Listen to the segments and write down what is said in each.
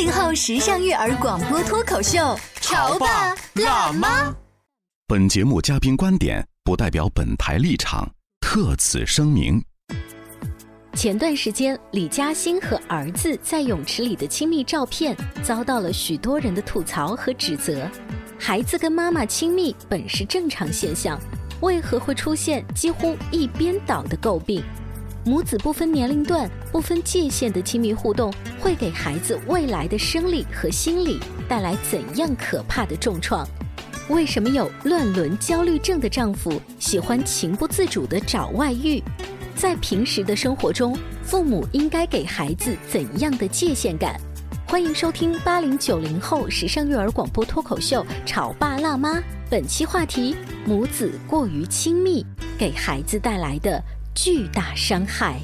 八零后时尚育儿广播脱口秀，潮爸辣妈。本节目嘉宾观点不代表本台立场，特此声明。前段时间，李嘉欣和儿子在泳池里的亲密照片遭到了许多人的吐槽和指责。孩子跟妈妈亲密本是正常现象，为何会出现几乎一边倒的诟病？母子不分年龄段、不分界限的亲密互动，会给孩子未来的生理和心理带来怎样可怕的重创？为什么有乱伦焦虑症的丈夫喜欢情不自主地找外遇？在平时的生活中，父母应该给孩子怎样的界限感？欢迎收听八零九零后时尚育儿广播脱口秀《潮爸辣妈》，本期话题：母子过于亲密给孩子带来的巨大伤害。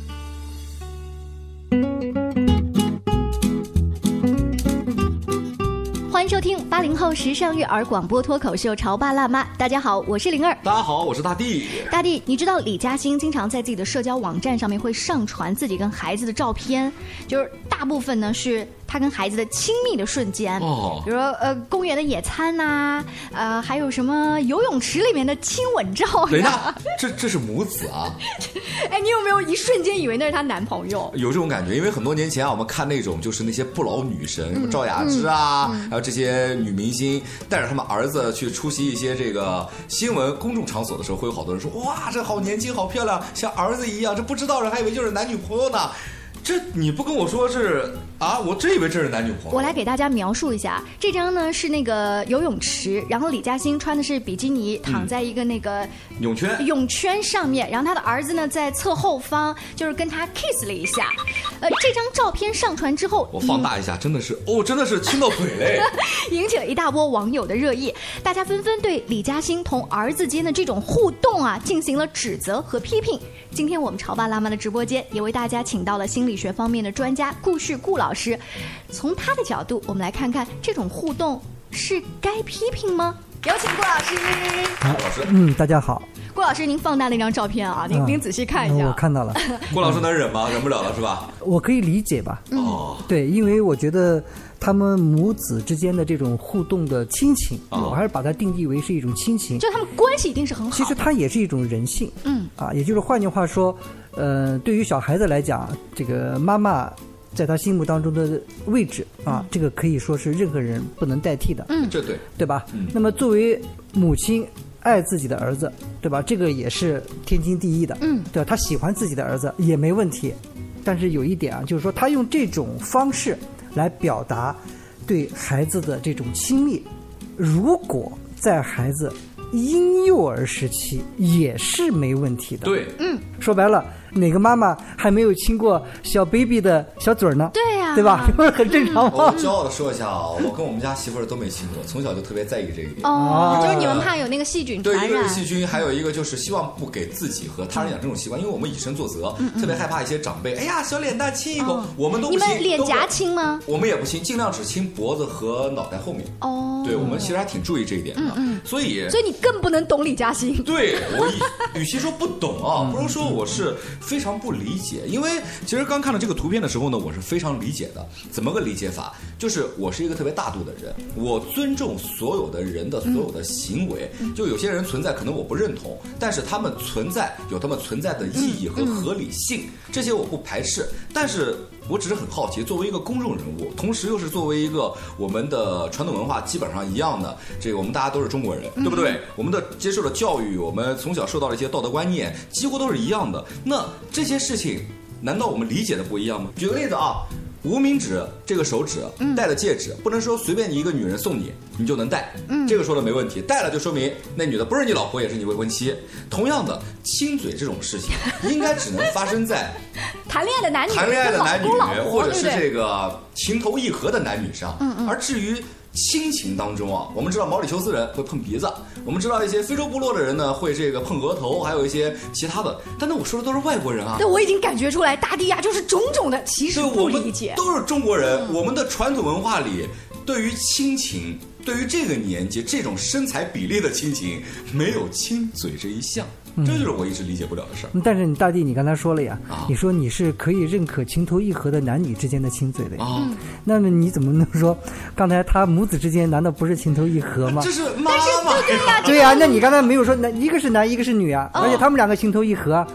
欢迎收听八零后时尚育儿广播脱口秀《潮爸辣妈》。大家好，我是灵儿。大家好，我是大地。大地，你知道李嘉欣经常在自己的社交网站上面会上传自己跟孩子的照片，就是大部分呢是他跟孩子的亲密的瞬间，哦比如说呃公园的野餐呐、呃还有什么游泳池里面的亲吻照等一呀。下，这这是母子啊，哎，你有没有一瞬间以为那是她男朋友？有这种感觉。因为很多年前啊，我们看那种就是那些不老女神，什么赵雅芝啊，还有这些女明星，带着他们儿子去出席一些这个新闻公众场所的时候，会有好多人说：“哇，这好年轻，好漂亮，像儿子一样。”这不知道人还以为就是男女朋友呢。这你不跟我说是啊？我真以为这是男女朋友。我来给大家描述一下，这张呢是那个游泳池，然后李嘉欣穿的是比基尼，躺在一个那个泳圈泳圈上面，然后他的儿子呢在侧后方，就是跟他 kiss 了一下。呃，这张照片上传之后，我放大一下，真的是哦，真的是亲到腿嘞。引起了一大波网友的热议，大家纷纷对李嘉欣同儿子间的这种互动啊进行了指责和批评。今天我们潮爸辣妈的直播间也为大家请到了心理学方面的专家顾旭顾老师，从他的角度，我们来看看这种互动是该批评吗？有请顾老师。老师，嗯，大家好，顾老师，您放大那张照片啊，您、嗯您仔细看一下。我看到了，顾老师能忍吗？忍不了了是吧？我可以理解吧？哦，对，因为我觉得他们母子之间的这种互动的亲情，哦我还是把它定义为是一种亲情。就他们关系一定是很好。其实它也是一种人性，嗯啊，也就是换句话说，呃，对于小孩子来讲，这个妈妈在他心目当中的位置啊，这个可以说是任何人不能代替的，嗯这对。对吧？嗯那么作为母亲爱自己的儿子，对吧？这个也是天经地义的，嗯，对吧？他喜欢自己的儿子也没问题，但是有一点啊，就是说他用这种方式来表达对孩子的这种亲密，如果在孩子婴幼儿时期也是没问题的。，对，嗯说白了，哪个妈妈还没有亲过小 baby 的小嘴儿呢？对呀对吧？不是很正常吗我吗？骄傲的说一下啊，我跟我们家媳妇儿都没亲过，从小就特别在意这一点。哦，就是你们怕有那个细菌对，传染一个是。细菌，还有一个就是希望不给自己和他人养这种习惯，因为我们以身作则，特别害怕一些长辈，哎呀，小脸蛋亲一口，我们都不亲，嗯你们脸颊亲吗？我们也不亲，尽量只亲脖子和脑袋后面。哦，对，我们其实还挺注意这一点的，所以所以你更不能懂李嘉欣。对我与与其说不懂啊，不如说我是非常不理解，因为其实刚看到这个图片的时候呢，我是非常理解的。怎么个理解法？就是我是一个特别大度的人，我尊重所有的人的所有的行为。就有些人存在，可能我不认同，但是他们存在有他们存在的意义和合理性，这些我不排斥。但是我只是很好奇，作为一个公众人物，同时又是作为一个我们的传统文化基本上一样的，这个我们大家都是中国人，对不对？我们的接受的教育，我们从小受到的一些道德观念，几乎都是一样的。那这些事情，难道我们理解的不一样吗？举个例子啊。无名指这个手指戴的戒指，不能说随便你一个女人送你，你就能戴。嗯，这个说的没问题，戴了就说明那女的不是你老婆，也是你未婚妻。同样的，亲嘴这种事情，应该只能发生在谈恋爱的男女、谈恋爱的男女或者是这个情投意合的男女上。嗯嗯。而至于亲情当中啊，我们知道毛里求斯人会碰鼻子，我们知道一些非洲部落的人呢会这个碰额头，还有一些其他的。但那我说的都是外国人啊。对，我已经感觉出来，大地呀就是种种的歧视对，不我理解。都是中国人，我们的传统文化里，对于亲情，对于这个年纪这种身材比例的亲情，没有亲嘴这一项，这就是我一直理解不了的事儿。嗯但是你大弟，你刚才说了呀，啊你说你是可以认可情投意合的男女之间的亲嘴的呀。啊，那么你怎么能说刚才他母子之间难道不是情投意合吗这？是妈妈呀，对呀、那你刚才没有说男一个是男一个是女啊，而且他们两个情投意合啊。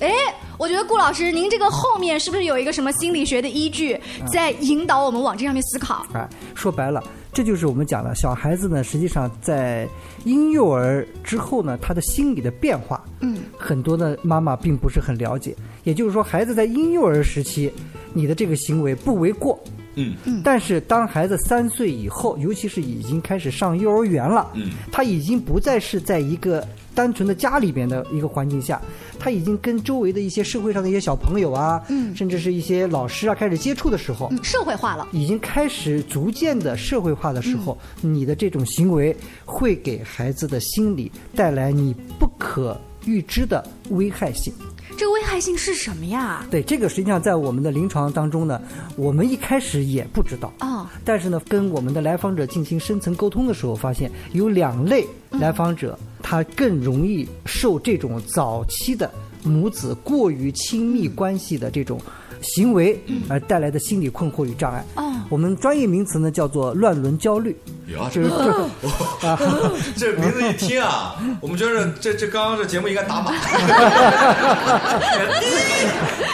哎，我觉得顾老师，您这个后面是不是有一个什么心理学的依据，在引导我们往这上面思考？哎，说白了，这就是我们讲的，小孩子呢，实际上在婴幼儿之后呢，他的心理的变化，嗯，很多的妈妈并不是很了解。也就是说，孩子在婴幼儿时期，你的这个行为不为过。嗯但是当孩子三岁以后，尤其是已经开始上幼儿园了，嗯，他已经不再是在一个单纯的家里边的一个环境下，他已经跟周围的一些社会上的一些小朋友啊，嗯甚至是一些老师啊开始接触的时候，嗯，社会化了。已经开始逐渐的社会化的时候，你的这种行为会给孩子的心理带来你不可预知的危害性。这个危害性是什么呀？对，这个实际上在我们的临床当中呢，我们一开始也不知道。哦，但是呢，跟我们的来访者进行深层沟通的时候，发现有两类来访者，他更容易受这种早期的母子过于亲密关系的这种行为而带来的心理困惑与障碍。哦我们专业名词呢叫做乱伦焦虑，呀，就是这这啊，这名字一听啊，我们觉得这这刚刚这节目应该打码，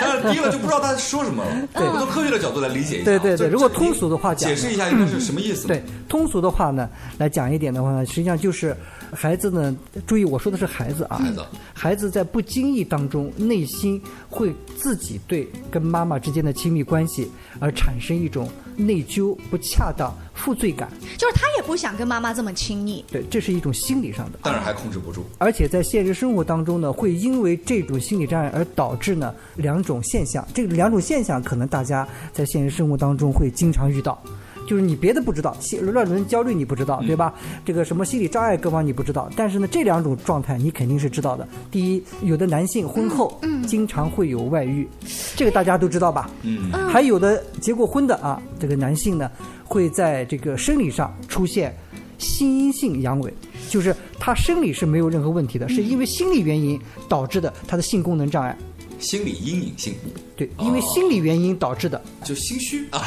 但是低了就不知道他说什么了。对我从科学的角度来理解一下啊。对对对如果通俗的话讲解释一下应该是什么意思？对，通俗的话呢，来讲一点的话呢，实际上就是孩子呢，注意我说的是孩子啊，孩子孩子在不经意当中，内心会自己对跟妈妈之间的亲密关系而产生一种内疚、不恰当、负罪感。就是他也不想跟妈妈这么亲密。对，这是一种心理上的。但是还控制不住。而且在现实生活当中呢，会因为这种心理障碍而导致呢两种现象。这两种现象可能大家在现实生活当中会经常遇到。就是你别的不知道，心乱伦焦虑你不知道，对吧？这个什么心理障碍各方你不知道，但是呢，这两种状态你肯定是知道的。第一，有的男性婚后经常会有外遇，这个大家都知道吧？嗯，还有的结过婚的啊，这个男性呢，会在这个生理上出现心因性阳痿，就是他生理是没有任何问题的，是因为心理原因导致的他的性功能障碍。心理阴影性对，因为心理原因导致的。就心虚啊，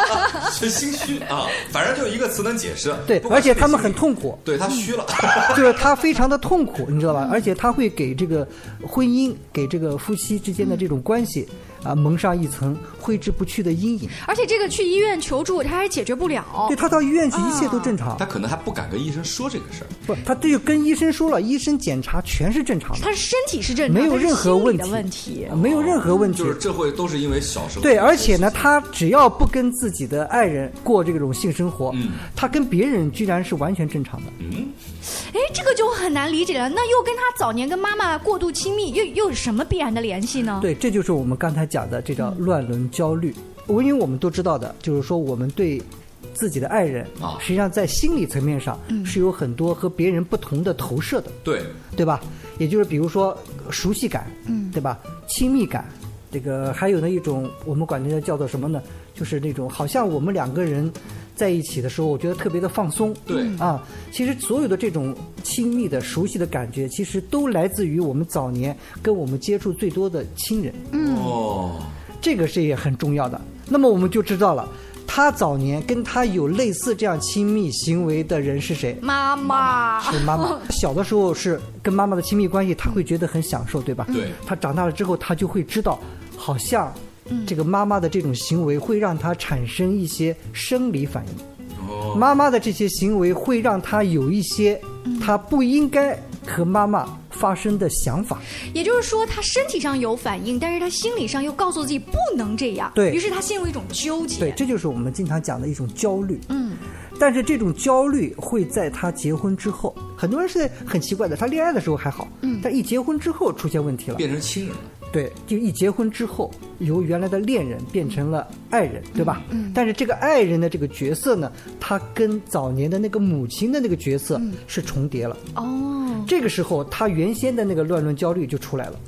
就心虚啊，反正就一个词能解释。对，而且他们很痛苦，对他虚了。就是他非常的痛苦，你知道吧？而且他会给这个婚姻、给这个夫妻之间的这种关系啊蒙上一层挥之不去的阴影。而且这个去医院求助，他还解决不了。对他到医院去，一切都正常他。可能还不敢跟医生说这个事儿。不，他这就跟医生说了，医生检查全是正常的，他身体是正常，没有任何问题。的问题。没有任何问题就。是这会都是因为小时候对，而且呢，他只要不跟自己的爱人过这种性生活，嗯他跟别人居然是完全正常的。嗯哎，这个就很难理解了。那又跟他早年跟妈妈过度亲密，又又有什么必然的联系呢？对，这就是我们刚才讲的，这叫乱伦焦虑。我因为我们都知道的，就是说我们对自己的爱人啊实际上在心理层面上是有很多和别人不同的投射的，对，对吧？也就是比如说熟悉感，嗯，对吧？亲密感，这个还有呢一种我们管这叫做什么呢？就是那种好像我们两个人在一起的时候，我觉得特别的放松，对啊，其实所有的这种亲密的、熟悉的感觉，其实都来自于我们早年跟我们接触最多的亲人。哦，这个是也很重要的。那么我们就知道了，他早年跟他有类似这样亲密行为的人是谁？妈妈是妈妈。小的时候是跟妈妈的亲密关系，他会觉得很享受，对吧？对。他长大了之后，他就会知道，好像这个妈妈的这种行为会让他产生一些生理反应。哦。妈妈的这些行为会让他有一些他不应该和妈妈发生的想法。也就是说，他身体上有反应，但是他心理上又告诉自己不能这样。对于是他陷入一种纠结。对，这就是我们经常讲的一种焦虑。嗯。但是这种焦虑会在他结婚之后，很多人是很奇怪的，他恋爱的时候还好，嗯，但一结婚之后出现问题了，变成亲人了。对，就一结婚之后，由原来的恋人变成了爱人，对吧？嗯。但是这个爱人的这个角色呢，他跟早年的那个母亲的那个角色是重叠了。哦。这个时候，他原先的那个乱伦焦虑就出来了。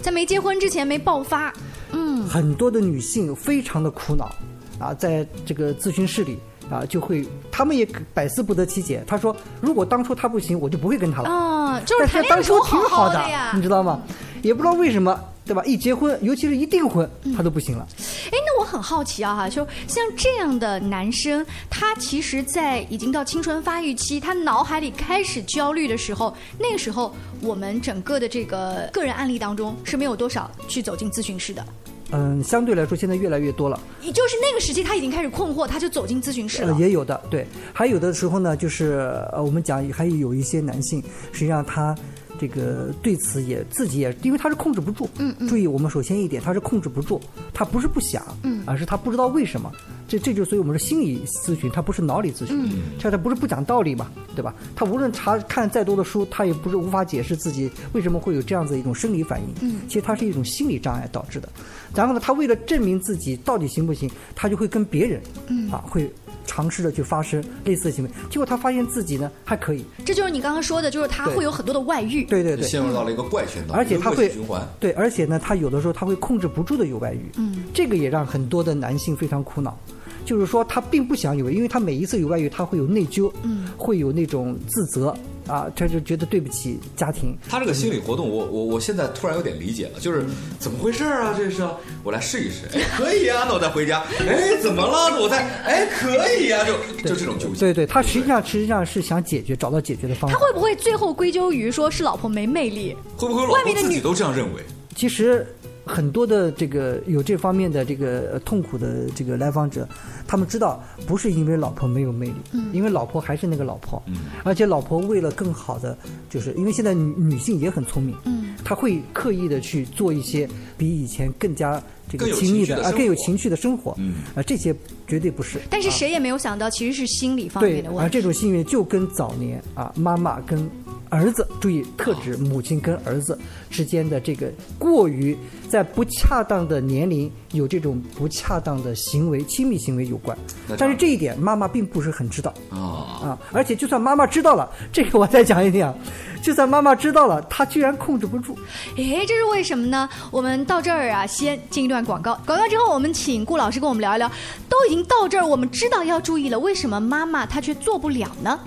在没结婚之前没爆发。嗯。很多的女性非常的苦恼，啊，在这个咨询室里。啊，就会，他们也百思不得其解。他说，如果当初他不行，我就不会跟他了。啊，就是但是当初挺好的呀，你知道吗？也不知道为什么，对吧？一结婚，尤其是一订婚，他都不行了。哎，那我很好奇啊，哈，就像这样的男生，他其实，在已经到青春发育期，他脑海里开始焦虑的时候，那个时候，我们整个的这个个人案例当中是没有多少去走进咨询室的。嗯，相对来说，现在越来越多了。也就是那个时期，他已经开始困惑，他就走进咨询室了。也有的，对，还有的时候呢，就是呃，我们讲还有一些男性，实际上他这个对此也自己也，因为他是控制不住。嗯嗯。注意，我们首先一点，他是控制不住，他不是不想，嗯，而是他不知道为什么。这这就所以我们说心理咨询，他不是脑理咨询，嗯，这他不是不讲道理嘛，对吧？他无论查看再多的书，他也不是无法解释自己为什么会有这样子一种生理反应，嗯，其实他是一种心理障碍导致的。然后呢，他为了证明自己到底行不行，他就会跟别人，嗯，啊，会尝试着去发生类似的行为，结果他发现自己呢还可以。这就是你刚刚说的，就是他会有很多的外遇，对对对，陷入到了一个怪圈当中，而且他会循环，对，而且呢，他有的时候他会控制不住的有外遇，嗯，这个也让很多的男性非常苦恼。就是说，他并不想有，因为他每一次有外遇，他会有内疚，嗯，会有那种自责啊，他就觉得对不起家庭。他这个心理活动，我我我现在突然有点理解了，就是怎么回事啊？这是我来试一试，哎，可以啊，那我再回家，哎，怎么了？我再，哎，可以啊，就就这种纠结。对对，他实际上实际上是想解决，找到解决的方法。他会不会最后归咎于说是老婆没魅力？会不会老婆自己都这样认为？其实。很多的这个有这方面的这个痛苦的这个来访者，他们知道不是因为老婆没有魅力，嗯，因为老婆还是那个老婆，嗯，而且老婆为了更好的，就是因为现在女女性也很聪明，嗯，她会刻意的去做一些比以前更加这个亲密的啊更有情趣的生活，嗯，啊这些绝对不是。但是谁也没有想到，其实是心理方面的问题。而这种幸运就跟早年啊妈妈跟儿子，注意特指母亲跟儿子之间的这个过于。在不恰当的年龄有这种不恰当的行为、亲密行为有关，但是这一点妈妈并不是很知道啊啊！而且就算妈妈知道了，这个我再讲一点啊，就算妈妈知道了，她居然控制不住。哎，这是为什么呢？我们到这儿啊，先进一段广告，广告之后我们请顾老师跟我们聊一聊。都已经到这儿，我们知道要注意了，为什么妈妈她却做不了呢？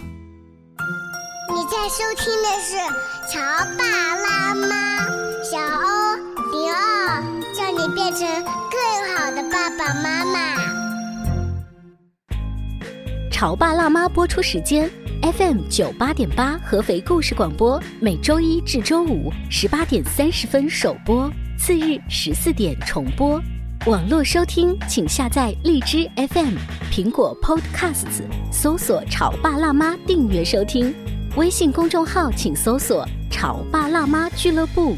你在收听的是《潮爸辣妈》，小欧零二，叫你变成更好的爸爸妈妈。潮爸辣妈播出时间：FM 九八点八合肥故事广播，每周一至周五十八点三十分首播，次日十四点重播。网络收听，请下载荔枝 FM、苹果 Podcasts，搜索“潮爸辣妈”订阅收听。微信公众号请搜索“潮爸辣妈俱乐部”。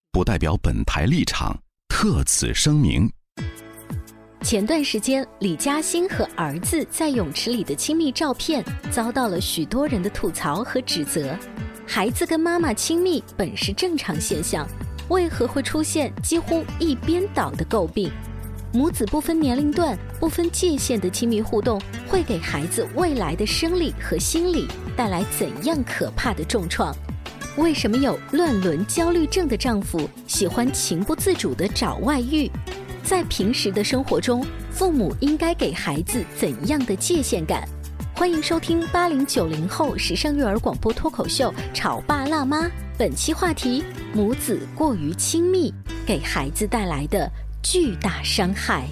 不代表本台立场，特此声明。前段时间，李嘉欣和儿子在泳池里的亲密照片遭到了许多人的吐槽和指责。孩子跟妈妈亲密本是正常现象，为何会出现几乎一边倒的诟病？母子不分年龄段、不分界限的亲密互动，会给孩子未来的生理和心理带来怎样可怕的重创？为什么有乱伦焦虑症的丈夫喜欢情不自主地找外遇？在平时的生活中，父母应该给孩子怎样的界限感？欢迎收听八零九零后时尚育儿广播脱口秀《潮爸辣妈》，本期话题：母子过于亲密给孩子带来的巨大伤害。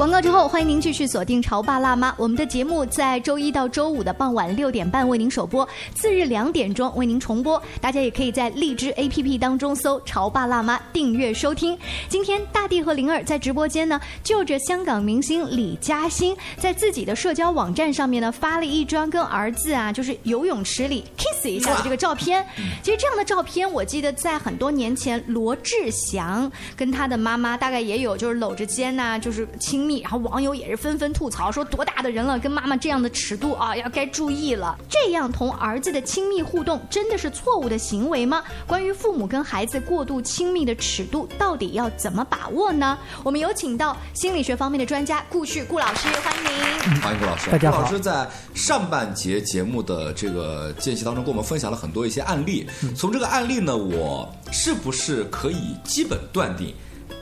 广告之后，欢迎您继续锁定《潮爸辣妈》。我们的节目在周一到周五的傍晚六点半为您首播，次日两点钟为您重播。大家也可以在荔枝 APP 当中搜“潮爸辣妈”订阅收听。今天大地和灵儿在直播间呢，就着香港明星李嘉欣在自己的社交网站上面呢发了一张跟儿子啊，就是游泳池里 kiss 一下的这个照片。其实这样的照片，我记得在很多年前，罗志祥跟他的妈妈大概也有，就是搂着肩呐、就是亲密。然后网友也是纷纷吐槽说，多大的人了，跟妈妈这样的尺度啊，要该注意了。这样同儿子的亲密互动，真的是错误的行为吗？关于父母跟孩子过度亲密的尺度，到底要怎么把握呢？我们有请到心理学方面的专家顾旭顾老师，欢迎您。欢迎顾老师。大家好顾老师在上半节节目的这个间隙当中，跟我们分享了很多一些案例。从这个案例呢，我是不是可以基本断定，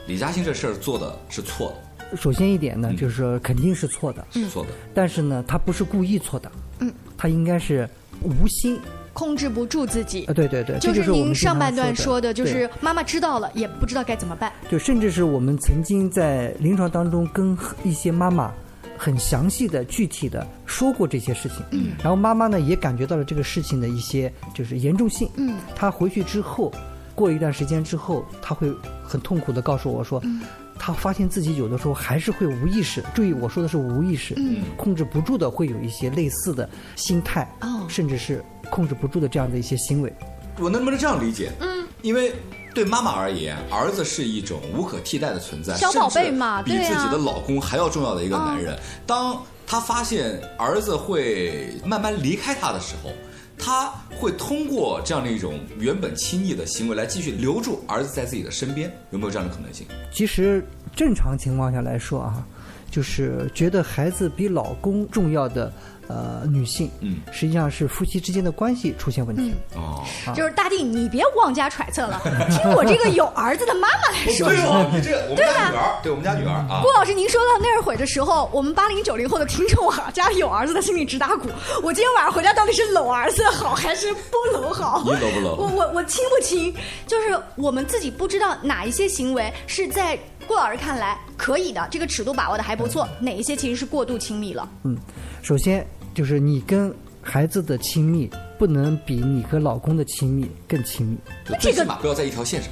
李嘉欣这事儿做的是错的？首先一点呢，就是说肯定是错的，是错的。但是呢，他不是故意错的，嗯，他应该是无心。控制不住自己。啊，对对对，就是您上半段说说的，就是妈妈知道了也不知道该怎么办。就甚至是我们曾经在临床当中跟一些妈妈很详细的、具体的说过这些事情，嗯。然后妈妈呢也感觉到了这个事情的一些就是严重性，嗯，她回去之后，过一段时间之后，她会很痛苦的告诉我说，嗯她发现自己有的时候还是会无意识，注意我说的是无意识，嗯控制不住的会有一些类似的心态，哦甚至是控制不住的这样的一些行为。我能不能这样理解？嗯，因为对妈妈而言，儿子是一种无可替代的存在，小宝贝嘛比自己的老公还要重要的一个男人。当他发现儿子会慢慢离开他的时候，他会通过这样的一种原本亲昵的行为来继续留住儿子在自己的身边，有没有这样的可能性？其实正常情况下来说啊，就是觉得孩子比老公重要的呃女性，嗯，实际上是夫妻之间的关系出现问题。哦，啊就是大地，你别妄加揣测了，听我这个有儿子的妈妈来说对说。哦，你这个我们家女儿，对我们家女儿啊郭，老师，您说到那会儿的时候，我们八零九零后的听众啊，家里有儿子的心里直打鼓。我今天晚上回家到底是搂儿子好还是不搂好？你搂不搂我我我亲不亲？就是我们自己不知道哪一些行为是在顾老师看来可以的，这个尺度把握的还不错，哪一些其实是过度亲密了。嗯，首先就是你跟孩子的亲密不能比你和老公的亲密更亲密。就最起码不要在一条线上。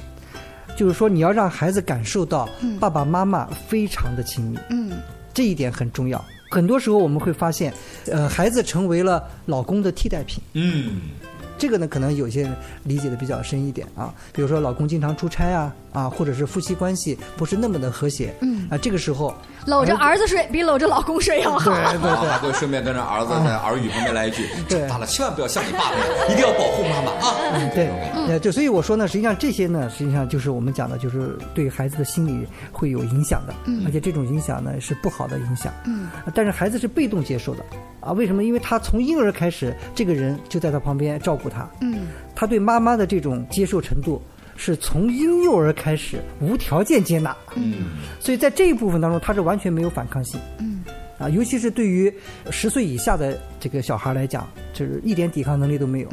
就是说，你要让孩子感受到嗯爸爸妈妈非常的亲密，嗯，这一点很重要。很多时候我们会发现，呃，孩子成为了老公的替代品。嗯，这个呢，可能有些人理解的比较深一点啊。比如说，老公经常出差啊，啊，或者是夫妻关系不是那么的和谐，嗯啊，这个时候搂着儿子睡比搂着老公睡要好。对对啊还会顺便跟着儿子在耳语旁边来一句：“对长大了千万不要像你爸那样，一定要保护妈妈啊！”嗯，对，呃，就所以我说呢，实际上这些呢，实际上就是我们讲的，就是对孩子的心理会有影响的，嗯而且这种影响呢是不好的影响，嗯，但是孩子是被动接受的，啊，为什么？因为他从婴儿开始，这个人就在他旁边照顾他，嗯，他对妈妈的这种接受程度是从婴幼儿开始无条件接纳，嗯，所以在这一部分当中，他是完全没有反抗性，嗯，啊，尤其是对于十岁以下的这个小孩来讲，就是一点抵抗能力都没有，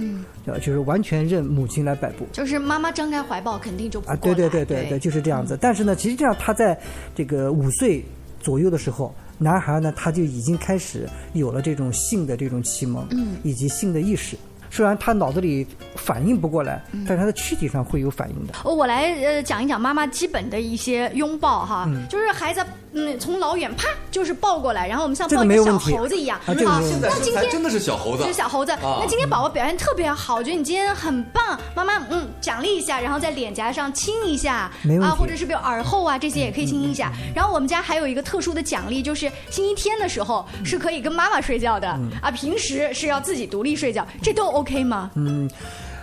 就是完全任母亲来摆布。就是妈妈张开怀抱，肯定就不啊，过对对对对对，就是这样子。但是呢，实际上他在这个五岁左右的时候，男孩呢他就已经开始有了这种性的这种启蒙，嗯。以及性的意识。虽然他脑子里反应不过来，嗯。但是他的躯体上会有反应的。哦，我来呃讲一讲妈妈基本的一些拥抱哈，嗯。就是孩子嗯从老远啪就是抱过来，然后我们像抱一个小猴子一样啊那今天真的是小猴子，是小猴子。啊。那今天宝宝表现特别好，我觉得你今天很棒，妈妈嗯奖励一下，然后在脸颊上亲一下啊，或者是比如耳后啊这些也可以亲一下。然后我们家还有一个特殊的奖励，就是星期天的时候是可以跟妈妈睡觉的、啊，平时是要自己独立睡觉，这都 OK 吗？嗯，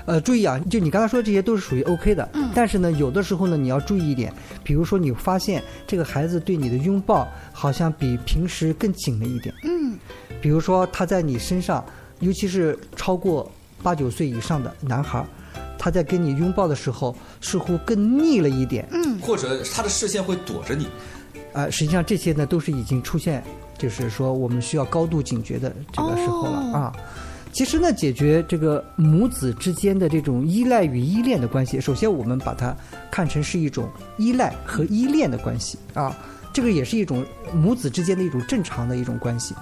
呃，注意啊，就你刚才说这些都是属于 OK 的，嗯，但是呢，有的时候呢，你要注意一点，比如说你发现这个孩子对你的拥抱好像比平时更紧了一点，嗯，比如说他在你身上，尤其是超过八九岁以上的男孩，他在跟你拥抱的时候似乎更腻了一点，嗯，或者他的视线会躲着你，啊、实际上这些呢都是已经出现，就是说我们需要高度警觉的这个时候了、哦。啊。其实呢，解决这个母子之间的这种依赖与依恋的关系，首先我们把它看成是一种依赖和依恋的关系啊，这个也是一种母子之间的一种正常的一种关系。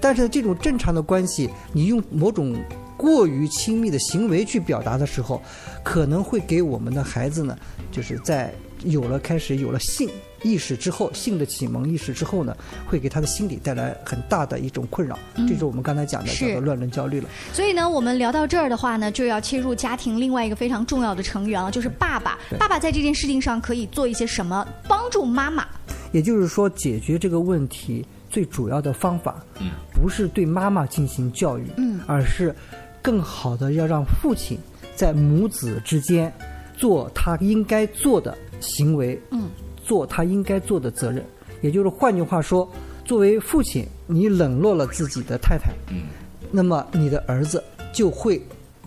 但是呢这种正常的关系，你用某种过于亲密的行为去表达的时候，可能会给我们的孩子呢，就是在有了开始有了性意识之后，性的启蒙意识之后呢，会给他的心理带来很大的一种困扰。嗯这是我们刚才讲的是叫做乱伦焦虑了。所以呢，我们聊到这儿的话呢，就要切入家庭另外一个非常重要的成员了，就是爸爸。爸爸在这件事情上可以做一些什么，帮助妈妈？也就是说，解决这个问题最主要的方法，嗯，不是对妈妈进行教育，嗯而是更好的要让父亲在母子之间做他应该做的行为，嗯，做他应该做的责任。也就是换句话说，作为父亲，你冷落了自己的太太，嗯，那么你的儿子就会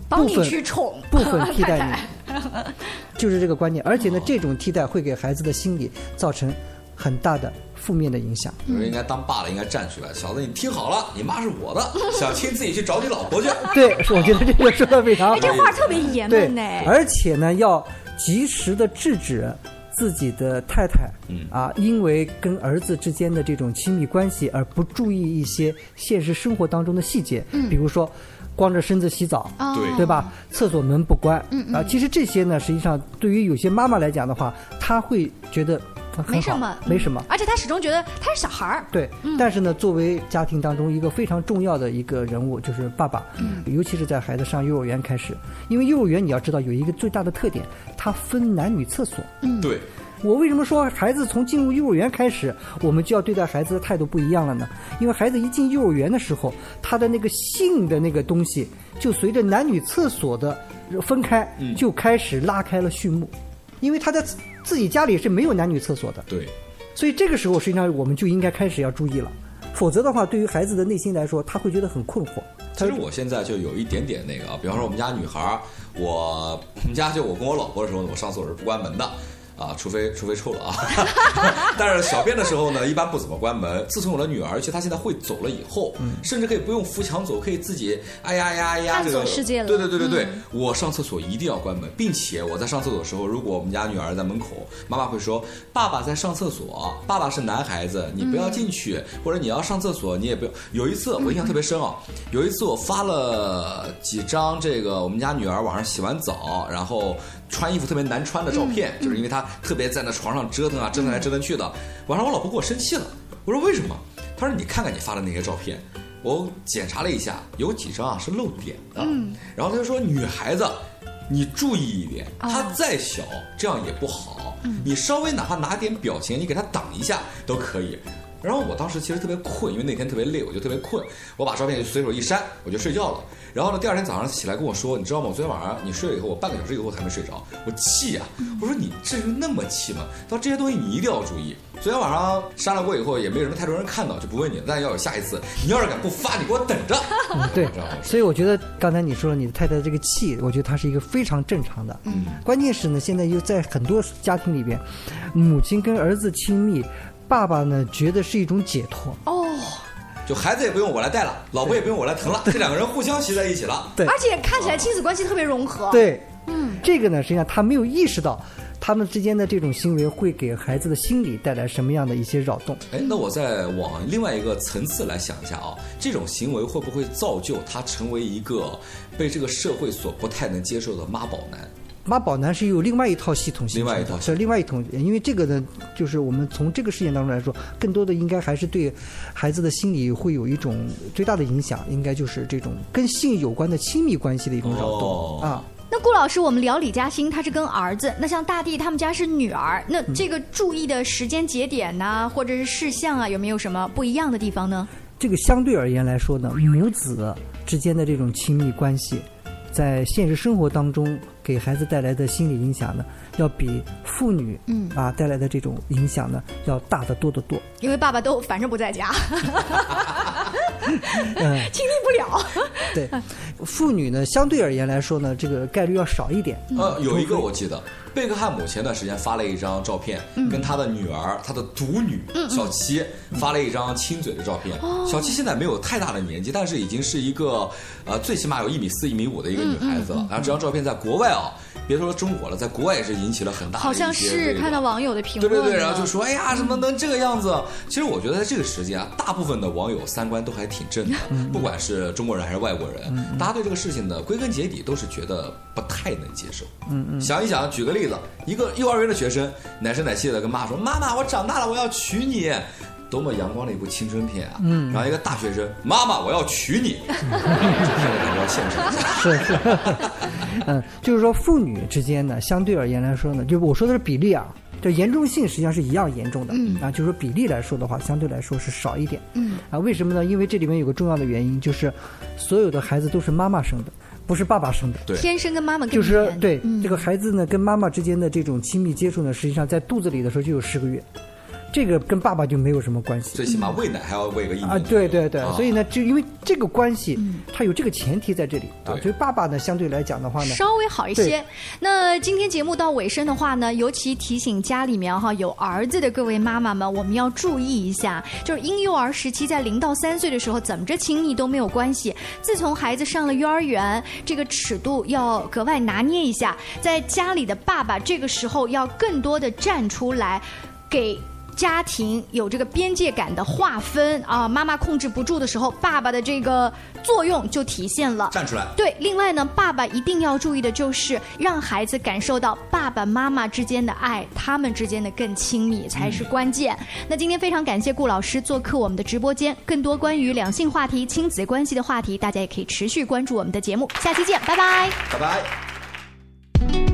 帮你部分去宠 部分替代你。太 就是这个观念，而哦且呢，这种替代会给孩子的心理造成很大的负面的影响。有人应该当爸的应该站出来，小子你听好了，你妈是我的，想亲自己去找你老婆去。对，我觉得这个说的非常好。哎，这话特别爷对们呢。，而且呢，要及时的制止自己的太太，嗯啊，因为跟儿子之间的这种亲密关系而不注意一些现实生活当中的细节，嗯比如说。光着身子洗澡，哦对对吧？厕所门不关，嗯嗯啊，其实这些呢，实际上对于有些妈妈来讲的话，她会觉得没什么，没什么，而且他始终觉得他是小孩儿。对，但是呢，作为家庭当中一个非常重要的一个人物，就是爸爸，尤其是在孩子上幼儿园开始，因为幼儿园你要知道有一个最大的特点，它分男女厕所。嗯对，我为什么说孩子从进入幼儿园开始，我们就要对待孩子的态度不一样了呢？因为孩子一进幼儿园的时候，他的那个性的那个东西，就随着男女厕所的分开，就开始拉开了序幕，因为他在自自己家里是没有男女厕所的。对，所以这个时候，实际上我们就应该开始要注意了，否则的话，对于孩子的内心来说，他会觉得很困惑。其实我现在就有一点点那个啊，比方说我们家女孩，我我们家就我跟我老婆的时候呢，我上厕所是不关门的。啊，除非除非臭了啊，但是小便的时候呢，一般不怎么关门。自从有了女儿，而且她现在会走了以后，甚至可以不用扶墙走，可以自己哎呀哎呀哎呀，探这个索世界了对对对对对，嗯我上厕所一定要关门，并且我在上厕所的时候，如果我们家女儿在门口，妈妈会说：“爸爸在上厕所，爸爸是男孩子，你不要进去，或者你要上厕所，你也不要。”有一次我印象特别深啊，有一次我发了几张这个我们家女儿晚上洗完澡，然后穿衣服特别难穿的照片，就是因为他特别在那床上折腾啊，折腾来折腾去的。晚上我老婆给我生气了，我说为什么？她说你看看你发的那些照片。我检查了一下，有几张啊是露点的，嗯然后她就说女孩子，你注意一点，哦她再小这样也不好，你稍微哪怕拿点表情，你给她挡一下都可以。然后我当时其实特别困，因为那天特别累，我就特别困，我把照片就随手一删，我就睡觉了。然后呢，第二天早上起来跟我说，你知道吗？我昨天晚上你睡了以后，我半个小时以后才没睡着，我气呀、我说你至于那么气吗？他说这些东西你一定要注意。昨天晚上删了过以后，也没有什么太多人看到，就不问你了。但要有下一次，你要是敢不发，你给我等着。嗯，对知道吗，所以我觉得刚才你说了你的太太这个气，我觉得她是一个非常正常的。嗯，关键是呢，现在又在很多家庭里边，母亲跟儿子亲密，爸爸呢觉得是一种解脱。哦，就孩子也不用我来带了，老婆也不用我来疼了，这两个人互相骑在一起了。对而且看起来亲子关系特别融合。，对，嗯，这个呢，实际上他没有意识到，他们之间的这种行为会给孩子的心理带来什么样的一些扰动。哎，那我再往另外一个层次来想一下啊，这种行为会不会造就他成为一个被这个社会所不太能接受的妈宝男？妈宝男是有另外一套系统形成的，另外一套系是另外一套，因为这个呢，就是我们从这个事件当中来说，更多的应该还是对孩子的心理会有一种最大的影响，应该就是这种跟性有关的亲密关系的一种扰动、哦啊。那顾老师，我们聊李嘉欣，她是跟儿子，那像大地他们家是女儿，那这个注意的时间节点呐、或者是事项啊，有没有什么不一样的地方呢？这个相对而言来说呢，母子之间的这种亲密关系，在现实生活当中给孩子带来的心理影响呢，要比妇女嗯啊带来的这种影响呢要大得多得多。因为爸爸都反正不在家，嗯，亲近不了。对，妇女呢相对而言来说呢，这个概率要少一点。呃，有一个我记得，贝克汉姆前段时间发了一张照片，嗯跟他的女儿，他的独女小七发了一张亲嘴的照片。哦小七现在没有太大的年纪，但是已经是一个呃最起码有一米四、一米五的一个女孩子了。然后这张照片在国外啊，别说中国了，在国外也是引起了很大的好像是看到网友的评对论对，对对，然后就说哎呀，怎么能这个样子？其实我觉得在这个时间啊，大部分的网友三观都还挺正的，不管是中国人还是外国人，大家对这个事情呢，归根结底都是觉得不太能接受。嗯嗯，想一想，举个例子，一个幼儿园的学生奶声奶气的跟妈说：“妈妈，我长大了，我要娶你。”多么阳光的一部青春片啊！嗯然后一个大学生，妈妈，我要娶你，这个感觉要现实一下。是是，嗯，就是说父女之间呢，相对而言来说呢，就我说的是比例啊，这严重性实际上是一样严重的，嗯啊，就是说比例来说的话，相对来说是少一点，嗯啊，为什么呢？因为这里面有个重要的原因，就是所有的孩子都是妈妈生的，不是爸爸生的，对。天生跟妈妈就是对、嗯。这个孩子呢，跟妈妈之间的这种亲密接触呢，实际上在肚子里的时候就有十个月，这个跟爸爸就没有什么关系。最起码喂奶还要喂个一年啊，对对对，啊所以呢，就因为这个关系，嗯它有这个前提在这里啊，所以爸爸呢，相对来讲的话呢，稍微好一些。那今天节目到尾声的话呢，尤其提醒家里面哈有儿子的各位妈妈们，我们要注意一下，就是婴幼儿时期在零到三岁的时候，怎么着亲密都没有关系。自从孩子上了幼儿园，这个尺度要格外拿捏一下，在家里的爸爸这个时候要更多的站出来，给。家庭有这个边界感的划分啊，妈妈控制不住的时候，爸爸的这个作用就体现了。站出来。对，另外呢，爸爸一定要注意的就是让孩子感受到爸爸妈妈之间的爱，他们之间的更亲密才是关键。那今天非常感谢顾老师做客我们的直播间，更多关于两性话题、亲子关系的话题，大家也可以持续关注我们的节目。下期见，拜拜。拜拜。